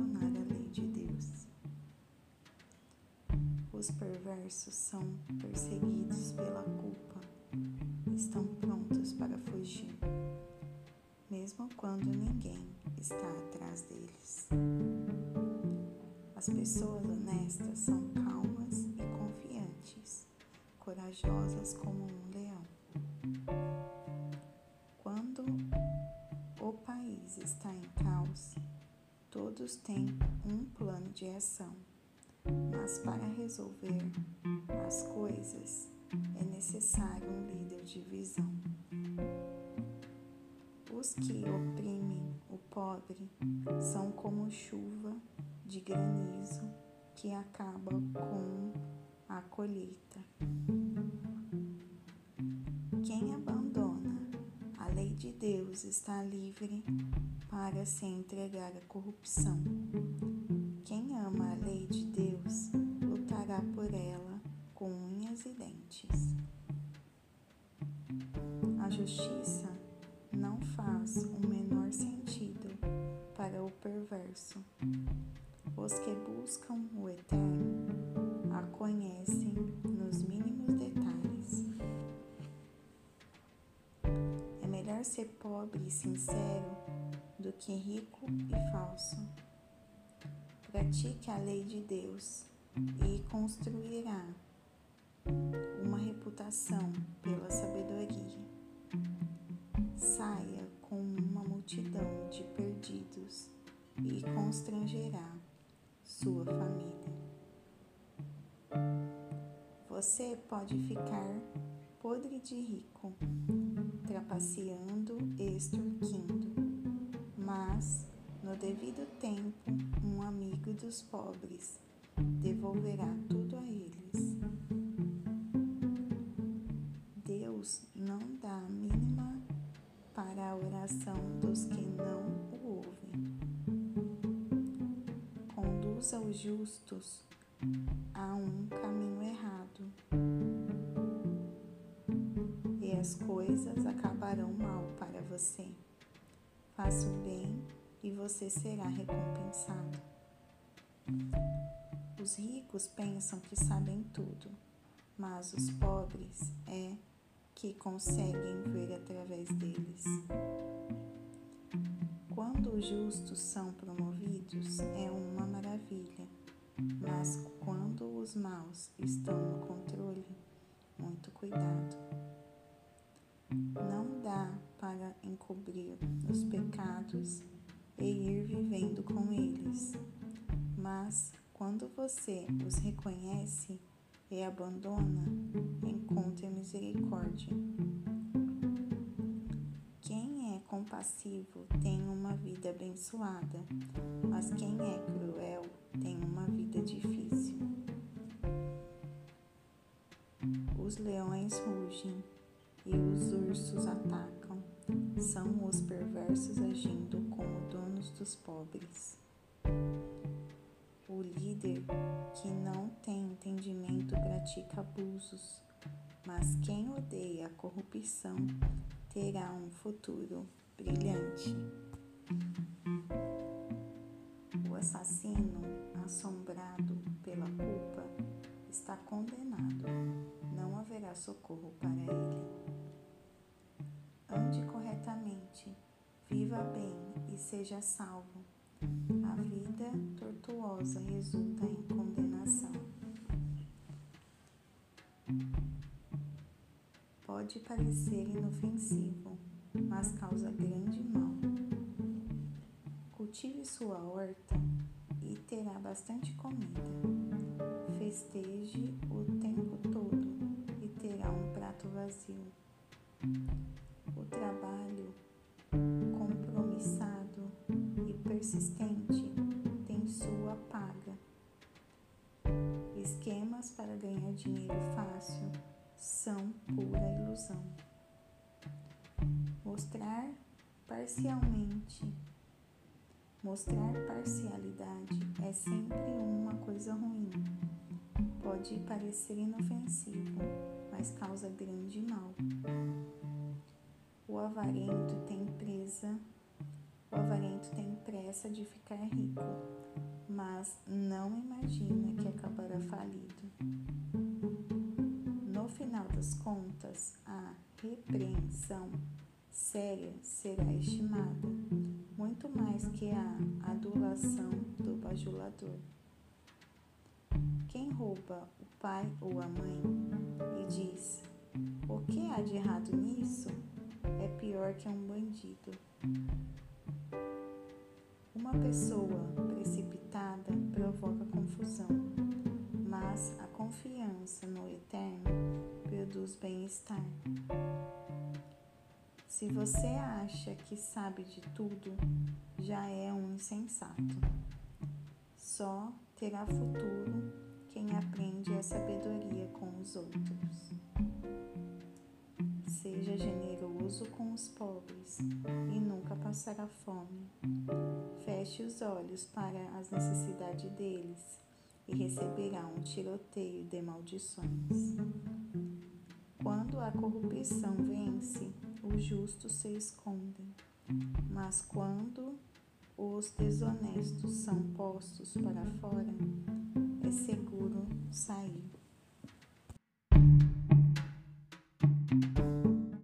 questionar a lei de Deus. Os perversos são perseguidos pela culpa, estão prontos para fugir, mesmo quando ninguém está atrás deles. As pessoas honestas são calmas e confiantes, corajosas como um leão. Quando o país está em caos, todos têm um plano de ação, mas para resolver as coisas é necessário um líder de visão. Os que oprimem o pobre são como chuva de granizo que acaba com a colheita. Deus está livre para se entregar à corrupção. Quem ama a lei de Deus lutará por ela com unhas e dentes. A justiça não faz o menor sentido para o perverso. Os que buscam o Eterno a conhecem nos mínimos melhor ser pobre e sincero do que rico e falso. Pratique a lei de Deus e construirá uma reputação pela sabedoria. Saia com uma multidão de perdidos e constrangerá sua família. Você pode ficar podre de rico, trapaceando e extorquindo, mas no devido tempo, um amigo dos pobres devolverá tudo a eles. Deus não dá a mínima para a oração dos que não o ouvem. Conduz aos justos a um caminho errado as coisas acabarão mal para você. Faça o bem e você será recompensado. Os ricos pensam que sabem tudo, mas os pobres é que conseguem ver através deles. Quando os justos são promovidos, é uma maravilha, mas quando os maus estão no controle, muito cuidado. Não dá para encobrir os pecados e ir vivendo com eles, mas quando você os reconhece e abandona, encontre misericórdia compassivo tem uma vida abençoada, mas quem é cruel tem uma vida difícil. Os leões rugem e os ursos atacam. São os perversos agindo como donos dos pobres. O líder que não tem entendimento pratica abusos, mas quem odeia a corrupção terá um futuro brilhante. O assassino, assombrado pela culpa, está condenado. Não haverá socorro para ele. Ande corretamente, viva bem e seja salvo. A vida tortuosa resulta em condenação. Pode parecer inofensivo mas causa grande mal. Cultive sua horta e terá bastante comida. Festeje o tempo todo Esquemas para ganhar dinheiro fácil são pura ilusão. Mostrar parcialmente. Mostrar parcialidade é sempre uma coisa ruim. Pode parecer inofensivo, mas causa grande mal. O avarento tem presa, pressa de ficar rico, mas não imagina que acabará falido. No final das contas, a repreensão séria será estimada muito mais que a adulação do bajulador. Quem rouba o pai ou a mãe e diz: O que há de errado nisso? é pior que um bandido. Uma pessoa precipitada provoca confusão, mas a confiança no eterno produz bem-estar. Se você acha que sabe de tudo, já é um insensato. Só terá futuro quem aprende a sabedoria com os outros. Seja generoso com os pobres e nunca passará fome. Feche os olhos para as necessidades deles e receberá um tiroteio de maldições. Quando a corrupção vence, os justos se escondem, mas quando os desonestos são postos para fora, é seguro sair.